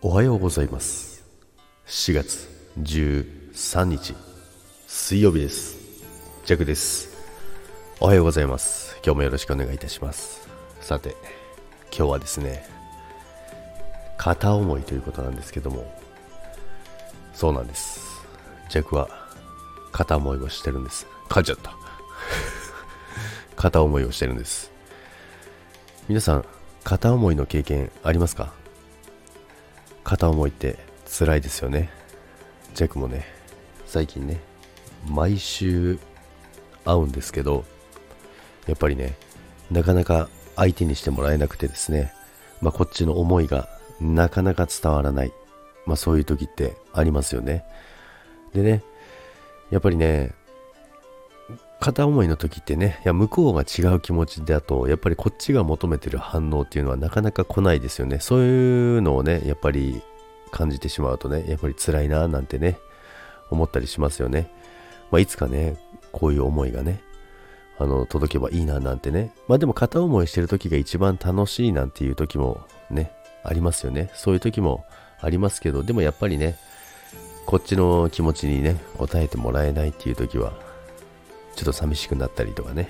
おはようございます。4月13日水曜日です。ジャクです。おはようございます。今日もよろしくお願いいたします。さて今日はですね片思いということなんですけども。そうなんです。ジャクは片思いをしてるんです。噛んじゃった。片思いをしてるんです。皆さん片思いの経験ありますか？片思いって辛いですよね。ジャックもね最近ね毎週会うんですけどやっぱりねなかなか相手にしてもらえなくてですねまあこっちの思いがなかなか伝わらないまあそういう時ってありますよね。でねやっぱりね片思いの時ってね、いや向こうが違う気持ちだと、やっぱりこっちが求めてる反応っていうのはなかなか来ないですよね。そういうのをね、やっぱり感じてしまうとね、やっぱり辛いななんてね、思ったりしますよね。まあ、いつかね、こういう思いがね、あの、届けばいいななんてね。まあでも片思いしてる時が一番楽しいなんていう時もね、ありますよね。そういう時もありますけど、でもやっぱりね、こっちの気持ちにね、応えてもらえないっていう時は、ちょっと寂しくなったりとかね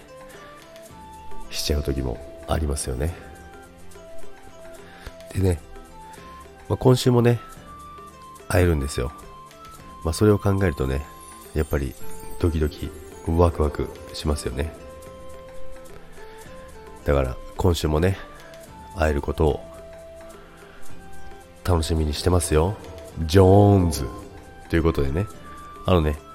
しちゃう時もありますよね。でね、まあ、今週もね会えるんですよ。まあそれを考えるとねやっぱりドキドキワクワクしますよね。だから今週もね会えることを楽しみにしてますよ。ジョーンズということでね。あのね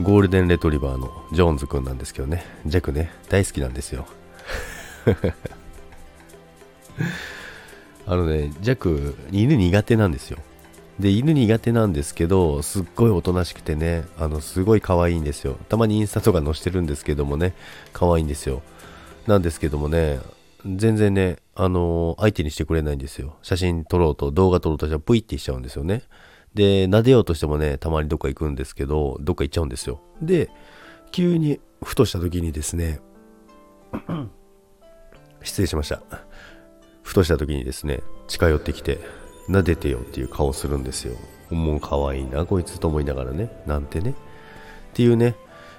ゴールデンレトリバーのジョーンズくんなんですけどね、ジャクね、大好きなんですよ。あのね、ジャク、犬苦手なんですよ。で、犬苦手なんですけど、すっごいおとなしくてね、あの、すごい可愛いんですよ。たまにインスタとか載してるんですけどもね、可愛いんですよ。なんですけどもね、全然ね、あのー、相手にしてくれないんですよ。写真撮ろうと、動画撮ろうとしたら、プイってしちゃうんですよね。で、撫でようとしてもね、たまにどっか行くんですけど、どっか行っちゃうんですよ。で、急にふとした時にですね、失礼しました。ふとした時にですね、近寄ってきて、撫でてよっていう顔するんですよ。もう可愛いな、こいつと思いながらね、なんてね。っていうね、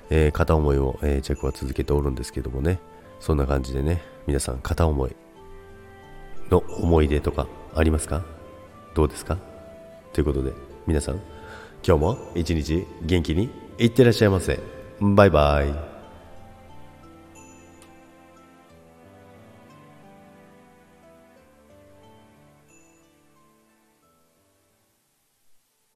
えー、片思いを、えー、チェックは続けておるんですけどもね、そんな感じでね、皆さん片思いの思い出とかありますか？どうですか？ということで、皆さん、今日も一日元気にいってらっしゃいませ。バイバイ。